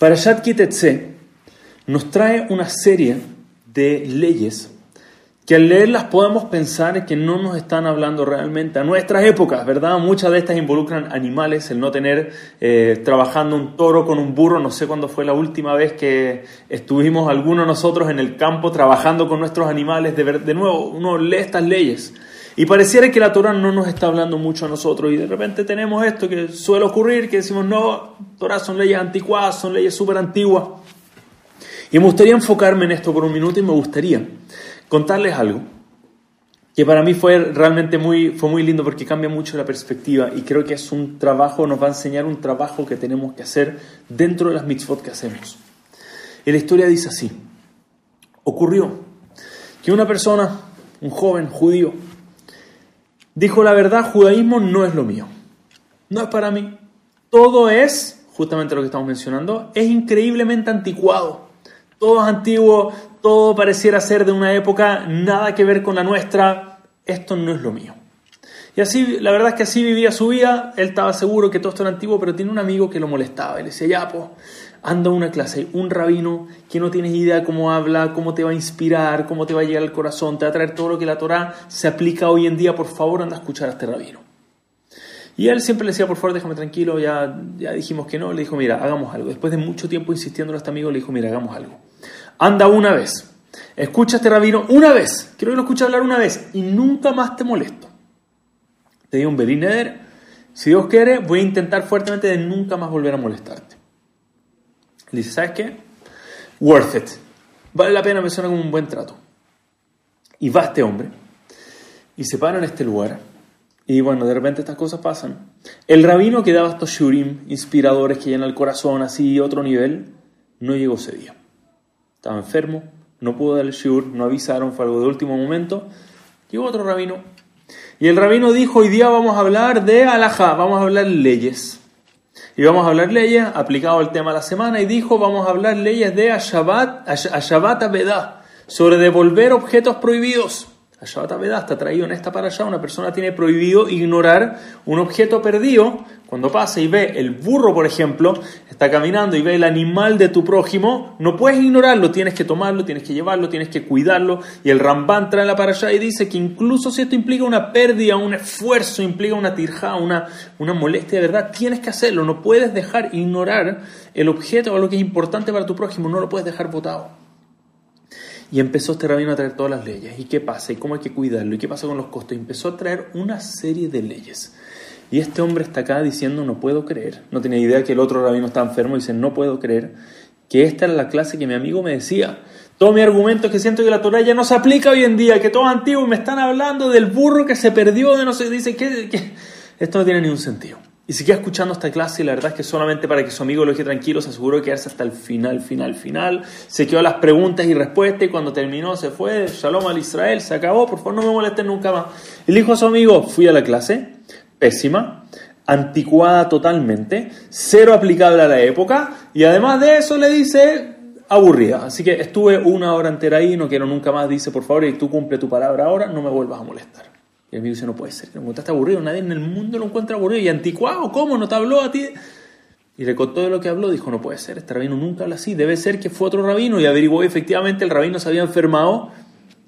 Parashat Kitetse nos trae una serie de leyes que al leerlas podemos pensar que no nos están hablando realmente a nuestras épocas, ¿verdad? Muchas de estas involucran animales, el no tener eh, trabajando un toro con un burro, no sé cuándo fue la última vez que estuvimos algunos nosotros en el campo trabajando con nuestros animales, de, de nuevo, uno lee estas leyes. Y pareciera que la Torah no nos está hablando mucho a nosotros y de repente tenemos esto que suele ocurrir, que decimos, no, Torah son leyes anticuadas, son leyes súper antiguas. Y me gustaría enfocarme en esto por un minuto y me gustaría contarles algo que para mí fue realmente muy, fue muy lindo porque cambia mucho la perspectiva y creo que es un trabajo, nos va a enseñar un trabajo que tenemos que hacer dentro de las mitzvot que hacemos. Y la historia dice así, ocurrió que una persona, un joven judío, dijo la verdad, judaísmo no es lo mío, no es para mí, todo es, justamente lo que estamos mencionando, es increíblemente anticuado, todo es antiguo, todo pareciera ser de una época nada que ver con la nuestra, esto no es lo mío. Y así, la verdad es que así vivía su vida, él estaba seguro que todo esto era antiguo, pero tiene un amigo que lo molestaba, y le decía, ya, pues, anda a una clase, un rabino que no tienes idea cómo habla, cómo te va a inspirar, cómo te va a llegar al corazón, te va a traer todo lo que la Torah se aplica hoy en día, por favor, anda a escuchar a este rabino. Y él siempre le decía, por favor, déjame tranquilo, ya, ya dijimos que no, le dijo, mira, hagamos algo. Después de mucho tiempo insistiendo a este amigo, le dijo, mira, hagamos algo anda una vez, escucha a este rabino una vez, quiero que lo escuche hablar una vez y nunca más te molesto. Te digo un Belineder, si Dios quiere, voy a intentar fuertemente de nunca más volver a molestarte. Le dice, ¿sabes qué? Worth it. Vale la pena, me suena como un buen trato. Y va este hombre y se para en este lugar. Y bueno, de repente estas cosas pasan. El rabino que daba estos shurim inspiradores que llenan el corazón así otro nivel, no llegó ese día estaba enfermo, no pudo dar el shiur, no avisaron, fue algo de último momento. Llegó otro rabino. Y el rabino dijo, hoy día vamos a hablar de alajá, vamos a hablar leyes. Y vamos a hablar leyes aplicado al tema de la semana. Y dijo, vamos a hablar leyes de Ashabat, Ashabat Abedah, sobre devolver objetos prohibidos. Ashabat Abedah está traído en esta para allá. Una persona tiene prohibido ignorar un objeto perdido cuando pasa y ve el burro, por ejemplo, está caminando y ve el animal de tu prójimo, no puedes ignorarlo, tienes que tomarlo, tienes que llevarlo, tienes que cuidarlo. Y el Ramban trae la para allá y dice que incluso si esto implica una pérdida, un esfuerzo, implica una tirja, una, una molestia de verdad, tienes que hacerlo. No puedes dejar ignorar el objeto o lo que es importante para tu prójimo, no lo puedes dejar botado. Y empezó este rabino a traer todas las leyes. ¿Y qué pasa? ¿Y cómo hay que cuidarlo? ¿Y qué pasa con los costos? Y empezó a traer una serie de leyes. Y este hombre está acá diciendo, no puedo creer, no tenía idea que el otro rabino está enfermo, dice, no puedo creer que esta era la clase que mi amigo me decía. Todo mi argumento es que siento que la Torah ya no se aplica hoy en día, que todo es antiguo, me están hablando del burro que se perdió, de no sé, dice que, esto no tiene ningún sentido. Y si queda escuchando esta clase y la verdad es que solamente para que su amigo lo deje tranquilo, se aseguró de quedarse hasta el final, final, final. Se quedó a las preguntas y respuestas y cuando terminó se fue, shalom al Israel, se acabó, por favor no me molesten nunca más. Y le dijo a su amigo, fui a la clase, pésima, anticuada totalmente, cero aplicable a la época y además de eso le dice aburrida. Así que estuve una hora entera ahí, no quiero nunca más, dice por favor, y tú cumple tu palabra ahora, no me vuelvas a molestar. Y el amigo dice, no puede ser, me encontraste aburrido, nadie en el mundo lo encuentra aburrido. ¿Y anticuado? ¿Cómo? ¿No te habló a ti? Y le de lo que habló, dijo, no puede ser, este rabino nunca habla así, debe ser que fue otro rabino. Y averiguó efectivamente el rabino se había enfermado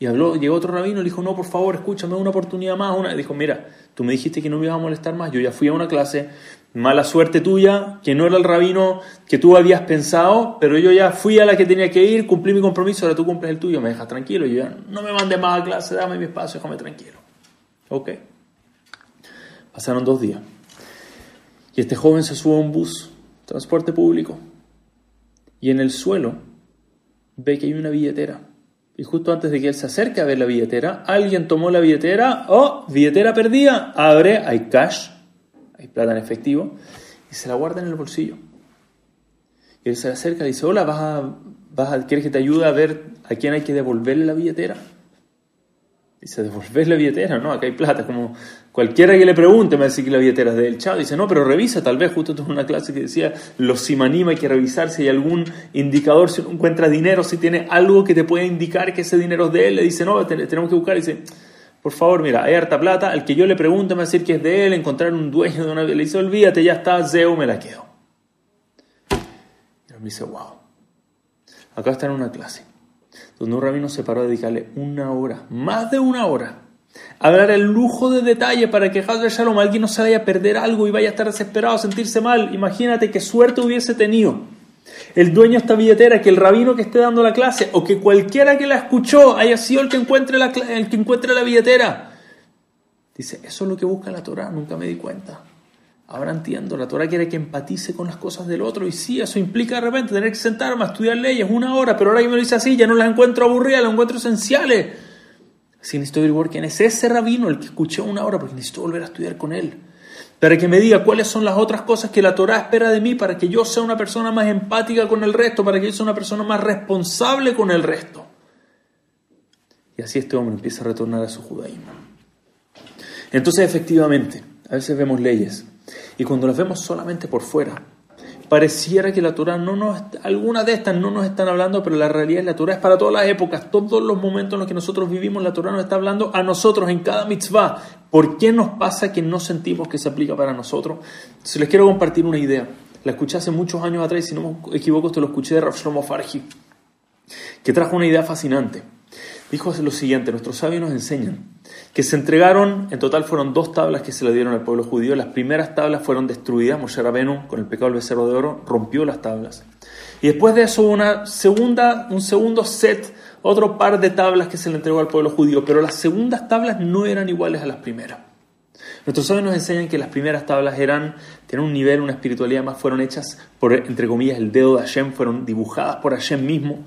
y habló, llegó otro rabino le dijo, no, por favor, escúchame una oportunidad más. Una. dijo, mira, tú me dijiste que no me ibas a molestar más, yo ya fui a una clase, mala suerte tuya, que no era el rabino que tú habías pensado, pero yo ya fui a la que tenía que ir, cumplí mi compromiso, ahora tú cumples el tuyo, me dejas tranquilo, yo ya no me mandes más a clase, dame mi espacio, déjame tranquilo. Ok. Pasaron dos días. Y este joven se sube a un bus, transporte público, y en el suelo ve que hay una billetera y justo antes de que él se acerque a ver la billetera, alguien tomó la billetera, oh, billetera perdida, abre, hay cash, hay plata en efectivo, y se la guarda en el bolsillo. Y él se acerca y dice, hola, ¿vas a, vas ¿quieres que te ayude a ver a quién hay que devolverle la billetera? Dice, devolver la billetera, no, acá hay plata. Como cualquiera que le pregunte me dice que la billetera es de él. Chao, dice, no, pero revisa, tal vez, justo tuve una clase que decía, los simanim hay que revisar si hay algún indicador, si encuentra dinero, si tiene algo que te pueda indicar que ese dinero es de él. Le dice, no, tenemos que buscar. Dice, por favor, mira, hay harta plata, al que yo le pregunte me va a decir que es de él, encontrar un dueño de una... Le dice, olvídate, ya está, Zeu, me la quedo. me dice, wow, acá está en una clase donde un rabino se paró a dedicarle una hora, más de una hora, hablar el lujo de detalle para que Hazard Shalom alguien no se vaya a perder algo y vaya a estar desesperado, a sentirse mal. Imagínate qué suerte hubiese tenido el dueño de esta billetera, que el rabino que esté dando la clase o que cualquiera que la escuchó haya sido el que encuentre la, el que encuentre la billetera. Dice, eso es lo que busca la Torah, nunca me di cuenta. Ahora entiendo, la Torah quiere que empatice con las cosas del otro y sí, eso implica de repente tener que sentarme a estudiar leyes una hora, pero ahora que me lo dice así, ya no las encuentro aburridas, las encuentro esenciales. Así necesito averiguar quién es ese rabino, el que escuché una hora, porque necesito volver a estudiar con él. Para que me diga cuáles son las otras cosas que la Torah espera de mí, para que yo sea una persona más empática con el resto, para que yo sea una persona más responsable con el resto. Y así este hombre empieza a retornar a su judaísmo. Entonces, efectivamente, a veces vemos leyes y cuando las vemos solamente por fuera, pareciera que la Torah no nos, algunas de estas no nos están hablando, pero la realidad es la Torah es para todas las épocas, todos los momentos en los que nosotros vivimos, la Torah nos está hablando a nosotros en cada mitzvah. ¿Por qué nos pasa que no sentimos que se aplica para nosotros? Si les quiero compartir una idea. La escuché hace muchos años atrás, y si no me equivoco, esto lo escuché de Rav Shlomo Farji, que trajo una idea fascinante. Dijo lo siguiente, nuestros sabios nos enseñan que se entregaron, en total fueron dos tablas que se le dieron al pueblo judío, las primeras tablas fueron destruidas, Moshe Rabenu con el pecado del becerro de oro rompió las tablas. Y después de eso una segunda, un segundo set, otro par de tablas que se le entregó al pueblo judío, pero las segundas tablas no eran iguales a las primeras. Nuestros sabios nos enseñan que las primeras tablas eran, tienen un nivel, una espiritualidad más, fueron hechas por, entre comillas, el dedo de Hashem, fueron dibujadas por Hashem mismo,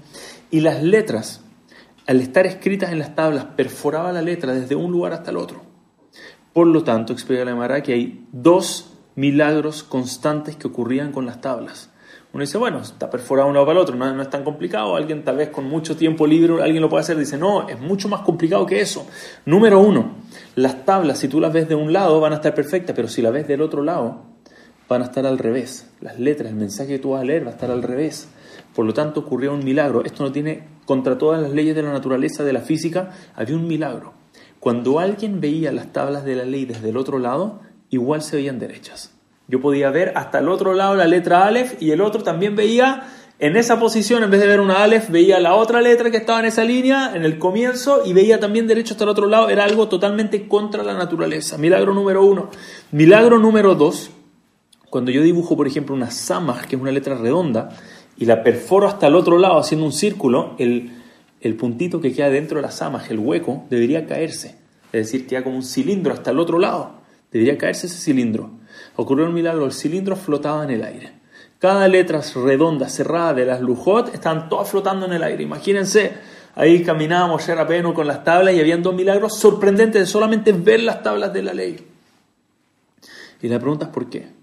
y las letras al estar escritas en las tablas, perforaba la letra desde un lugar hasta el otro. Por lo tanto, explica la Mara que hay dos milagros constantes que ocurrían con las tablas. Uno dice, bueno, está perforado uno para el otro, no, no, es tan complicado. Alguien tal vez con mucho tiempo libre, alguien lo puede hacer. Dice, no, es mucho más complicado que eso. Número uno, las tablas, si tú las ves de un lado, van a estar perfectas, pero si las ves del otro lado, van a estar al revés. Las letras, el mensaje que tú vas a leer va a estar al revés. Por lo tanto, ocurrió un milagro. Esto no tiene, contra todas las leyes de la naturaleza, de la física, había un milagro. Cuando alguien veía las tablas de la ley desde el otro lado, igual se veían derechas. Yo podía ver hasta el otro lado la letra Aleph y el otro también veía en esa posición, en vez de ver una Aleph, veía la otra letra que estaba en esa línea, en el comienzo, y veía también derecho hasta el otro lado. Era algo totalmente contra la naturaleza. Milagro número uno. Milagro número dos, cuando yo dibujo, por ejemplo, una samaj, que es una letra redonda, y la perforo hasta el otro lado haciendo un círculo, el, el puntito que queda dentro de la samaj, el hueco, debería caerse. Es decir, queda como un cilindro hasta el otro lado. Debería caerse ese cilindro. Ocurrió un milagro, el cilindro flotaba en el aire. Cada letra redonda, cerrada de las lujot, estaban todas flotando en el aire. Imagínense, ahí caminábamos era Rabenu con las tablas y habían dos milagros sorprendentes de solamente ver las tablas de la ley. Y la pregunta es ¿por qué?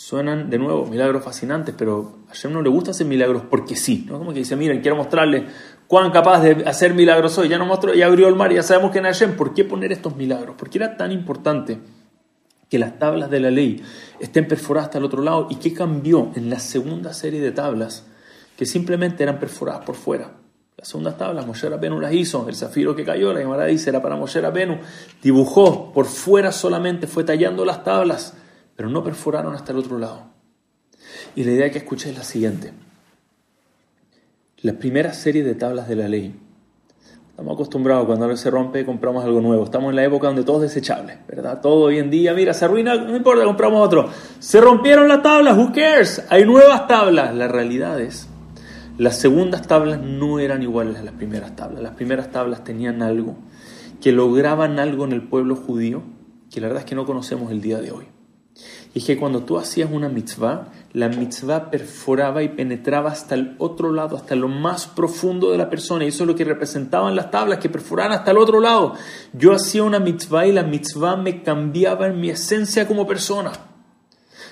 Suenan, de nuevo, milagros fascinantes, pero a Hashem no le gusta hacer milagros porque sí. ¿no? Como que dice, miren, quiero mostrarles cuán capaz de hacer milagros soy. Ya, no mostró, ya abrió el mar, ya sabemos que en Hashem. ¿Por qué poner estos milagros? ¿Por qué era tan importante que las tablas de la ley estén perforadas hasta el otro lado? ¿Y qué cambió en la segunda serie de tablas que simplemente eran perforadas por fuera? Las segundas tablas, Moshe Rabenu las hizo, el zafiro que cayó, la Gemara dice, era para Moshe Rabenu, dibujó por fuera solamente, fue tallando las tablas pero no perforaron hasta el otro lado. Y la idea que escuché es la siguiente. La primera serie de tablas de la ley. Estamos acostumbrados cuando algo se rompe, compramos algo nuevo. Estamos en la época donde todo es desechable, ¿verdad? Todo hoy en día, mira, se arruina, no importa, compramos otro. Se rompieron las tablas, who cares? Hay nuevas tablas. La realidad es, las segundas tablas no eran iguales a las primeras tablas. Las primeras tablas tenían algo, que lograban algo en el pueblo judío, que la verdad es que no conocemos el día de hoy. Es que cuando tú hacías una mitzvah, la mitzvah perforaba y penetraba hasta el otro lado, hasta lo más profundo de la persona. Y eso es lo que representaban las tablas, que perforaban hasta el otro lado. Yo hacía una mitzvah y la mitzvah me cambiaba en mi esencia como persona.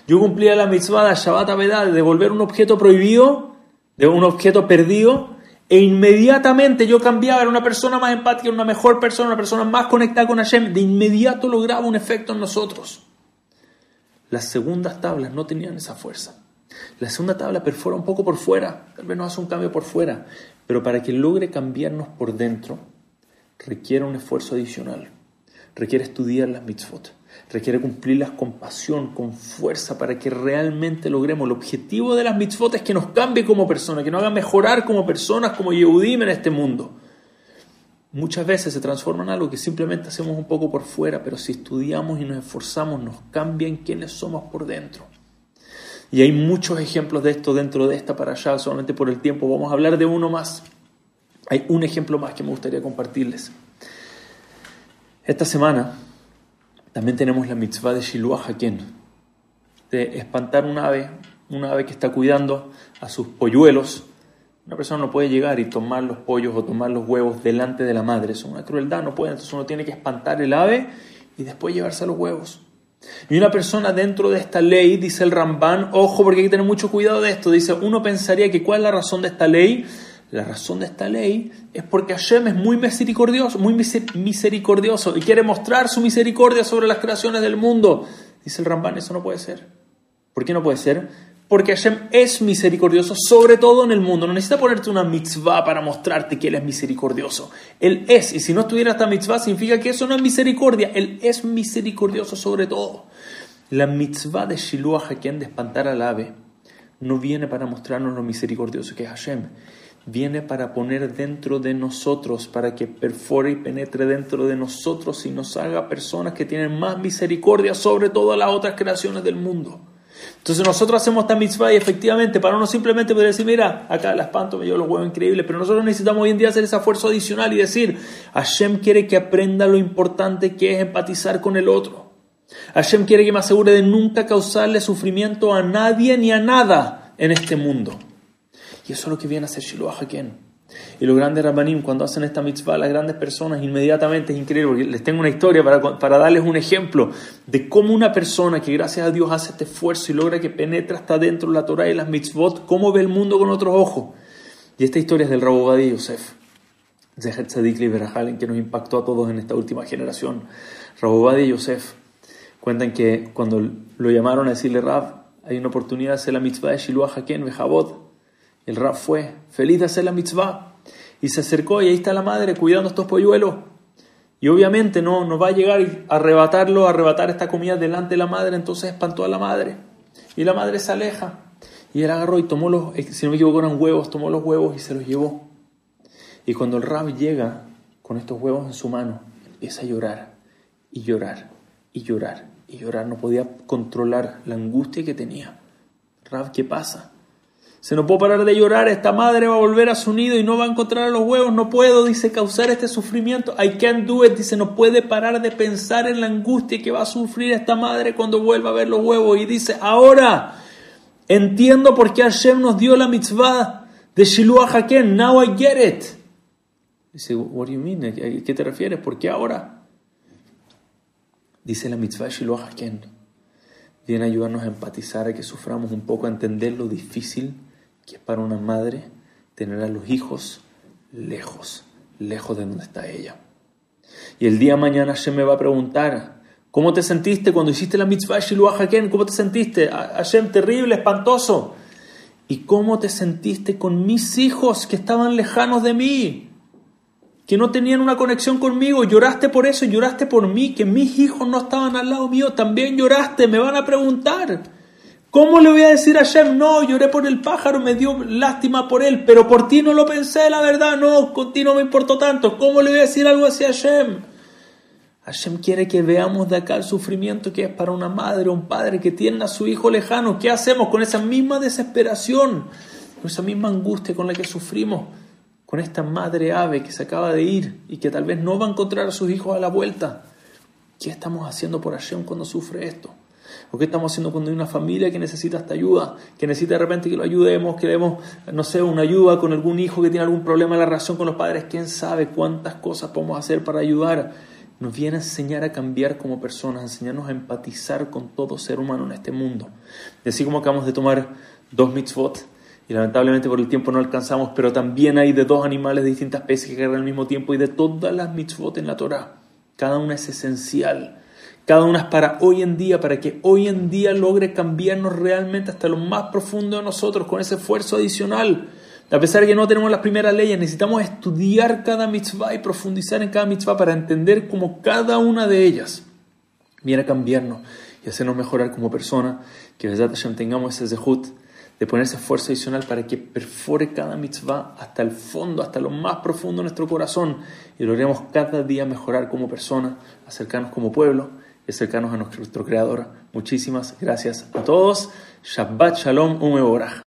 Yo cumplía la mitzvah de Shabbat Avedad, de devolver un objeto prohibido, de un objeto perdido, e inmediatamente yo cambiaba, era una persona más empática, una mejor persona, una persona más conectada con Hashem. De inmediato lograba un efecto en nosotros. Las segundas tablas no tenían esa fuerza. La segunda tabla perfora un poco por fuera, tal vez nos hace un cambio por fuera, pero para que logre cambiarnos por dentro requiere un esfuerzo adicional. Requiere estudiar las mitzvot. Requiere cumplirlas con pasión, con fuerza, para que realmente logremos. El objetivo de las mitzvot es que nos cambie como personas, que nos hagan mejorar como personas, como Yehudim en este mundo. Muchas veces se transforma en algo que simplemente hacemos un poco por fuera, pero si estudiamos y nos esforzamos, nos cambian quienes somos por dentro. Y hay muchos ejemplos de esto dentro de esta para allá, solamente por el tiempo. Vamos a hablar de uno más. Hay un ejemplo más que me gustaría compartirles. Esta semana también tenemos la mitzvah de Shiluah Haken, de espantar un ave, un ave que está cuidando a sus polluelos. Una persona no puede llegar y tomar los pollos o tomar los huevos delante de la madre. Es una crueldad, no puede. Entonces uno tiene que espantar el ave y después llevarse los huevos. Y una persona dentro de esta ley, dice el Ramban, ojo porque hay que tener mucho cuidado de esto, dice, uno pensaría que cuál es la razón de esta ley. La razón de esta ley es porque Hashem es muy misericordioso, muy misericordioso y quiere mostrar su misericordia sobre las creaciones del mundo. Dice el Ramban, eso no puede ser. ¿Por qué no puede ser? Porque Hashem es misericordioso, sobre todo en el mundo. No necesita ponerte una mitzvah para mostrarte que Él es misericordioso. Él es, y si no estuviera esta mitzvah, significa que eso no es misericordia. Él es misericordioso sobre todo. La mitzvah de Shiluah Haken, de espantar al ave, no viene para mostrarnos lo misericordioso que es Hashem. Viene para poner dentro de nosotros, para que perfore y penetre dentro de nosotros y nos haga personas que tienen más misericordia sobre todas las otras creaciones del mundo. Entonces nosotros hacemos esta mitzvah y efectivamente para uno simplemente poder decir, mira, acá la espanto, me llevo los huevos increíbles, pero nosotros necesitamos hoy en día hacer ese esfuerzo adicional y decir, Hashem quiere que aprenda lo importante que es empatizar con el otro. Hashem quiere que me asegure de nunca causarle sufrimiento a nadie ni a nada en este mundo. Y eso es lo que viene a hacer Shiloh Haken. Y los grandes Rabbanim, cuando hacen esta mitzvah, las grandes personas, inmediatamente es increíble, porque les tengo una historia para, para darles un ejemplo de cómo una persona que gracias a Dios hace este esfuerzo y logra que penetra hasta dentro la Torah y las mitzvot, cómo ve el mundo con otros ojos. Y esta historia es del Rabo Badi Yosef, Zeher Tzadik en que nos impactó a todos en esta última generación. Rabo Badi Yosef cuentan que cuando lo llamaron a decirle Rab, hay una oportunidad de hacer la mitzvah de Shiluah Haken, Bejabot, el Rab fue feliz de hacer la mitzvah y se acercó y ahí está la madre cuidando estos polluelos. Y obviamente no, no va a llegar a arrebatarlo, a arrebatar esta comida delante de la madre, entonces espantó a la madre. Y la madre se aleja. Y él agarró y tomó los, eh, si no me equivoco eran huevos, tomó los huevos y se los llevó. Y cuando el Rab llega con estos huevos en su mano, empieza a llorar y llorar y llorar y llorar. No podía controlar la angustia que tenía. Rab, ¿qué pasa? Se no puedo parar de llorar, esta madre va a volver a su nido y no va a encontrar a los huevos, no puedo, dice, causar este sufrimiento. I can't do it, dice, no puede parar de pensar en la angustia que va a sufrir esta madre cuando vuelva a ver los huevos. Y dice, ahora entiendo por qué Hashem nos dio la mitzvah de Shiluah Haken, now I get it. Dice, what do you mean? ¿A qué te refieres? ¿Por qué ahora? Dice la mitzvah de Shiluah Haken. Viene a ayudarnos a empatizar, a que suframos un poco, a entender lo difícil que es para una madre tener a los hijos lejos, lejos de donde está ella. Y el día mañana Hashem me va a preguntar, ¿cómo te sentiste cuando hiciste la mitzvah Shiluah Haken? ¿Cómo te sentiste? Hashem, terrible, espantoso. ¿Y cómo te sentiste con mis hijos que estaban lejanos de mí? Que no tenían una conexión conmigo. Lloraste por eso, lloraste por mí, que mis hijos no estaban al lado mío. También lloraste, me van a preguntar. ¿Cómo le voy a decir a Hashem, no, lloré por el pájaro, me dio lástima por él, pero por ti no lo pensé, la verdad, no, con ti no me importó tanto. ¿Cómo le voy a decir algo así a Hashem? Hashem quiere que veamos de acá el sufrimiento que es para una madre o un padre que tiene a su hijo lejano. ¿Qué hacemos con esa misma desesperación, con esa misma angustia con la que sufrimos? Con esta madre ave que se acaba de ir y que tal vez no va a encontrar a sus hijos a la vuelta. ¿Qué estamos haciendo por Hashem cuando sufre esto? ¿O qué estamos haciendo cuando hay una familia que necesita esta ayuda? Que necesita de repente que lo ayudemos, que demos, no sé, una ayuda con algún hijo que tiene algún problema en la relación con los padres. ¿Quién sabe cuántas cosas podemos hacer para ayudar? Nos viene a enseñar a cambiar como personas, a enseñarnos a empatizar con todo ser humano en este mundo. Y así como acabamos de tomar dos mitzvot, y lamentablemente por el tiempo no alcanzamos, pero también hay de dos animales de distintas especies que agarran al mismo tiempo y de todas las mitzvot en la Torah. Cada una es esencial cada una es para hoy en día, para que hoy en día logre cambiarnos realmente hasta lo más profundo de nosotros con ese esfuerzo adicional. A pesar de que no tenemos las primeras leyes, necesitamos estudiar cada mitzvah y profundizar en cada mitzvah para entender cómo cada una de ellas viene a cambiarnos y hacernos mejorar como persona. Que desde Hashem tengamos ese zehut de poner ese esfuerzo adicional para que perfore cada mitzvah hasta el fondo, hasta lo más profundo de nuestro corazón y logremos cada día mejorar como persona, acercarnos como pueblo cercanos a nuestro Creador. Muchísimas gracias a todos. Shabbat Shalom Umeborah.